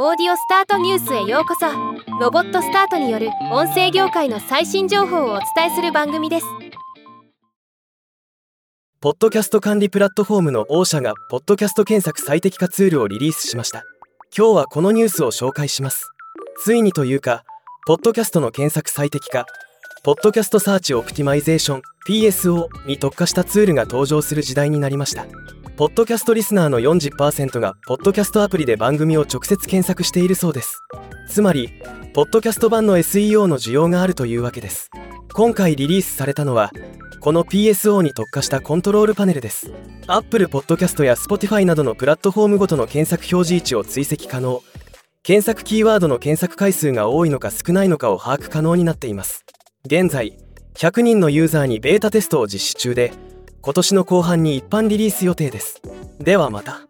オーディオスタートニュースへようこそ。ロボットスタートによる音声業界の最新情報をお伝えする番組です。ポッドキャスト管理プラットフォームの Ausha がポッドキャスト検索最適化ツールをリリースしました。今日はこのニュースを紹介します。ついにというかポッドキャストの検索最適化ポッドキャストサーチオプティマイゼーション PSO に特化したツールが登場する時代になりました。ポッドキャストリスナーの40%がポッドキャストアプリで番組を直接検索しているそうです。つまりポッドキャスト版の SEO の需要があるというわけです。今回リリースされたのはこの PSO に特化したコントロールパネルです。Apple Podcast や Spotify などのプラットフォームごとの検索表示位置を追跡可能。検索キーワードの検索回数が多いのか少ないのかを把握可能になっています。現在100人のユーザーにベータテストを実施中で今年の後半に一般リリース予定です。ではまた。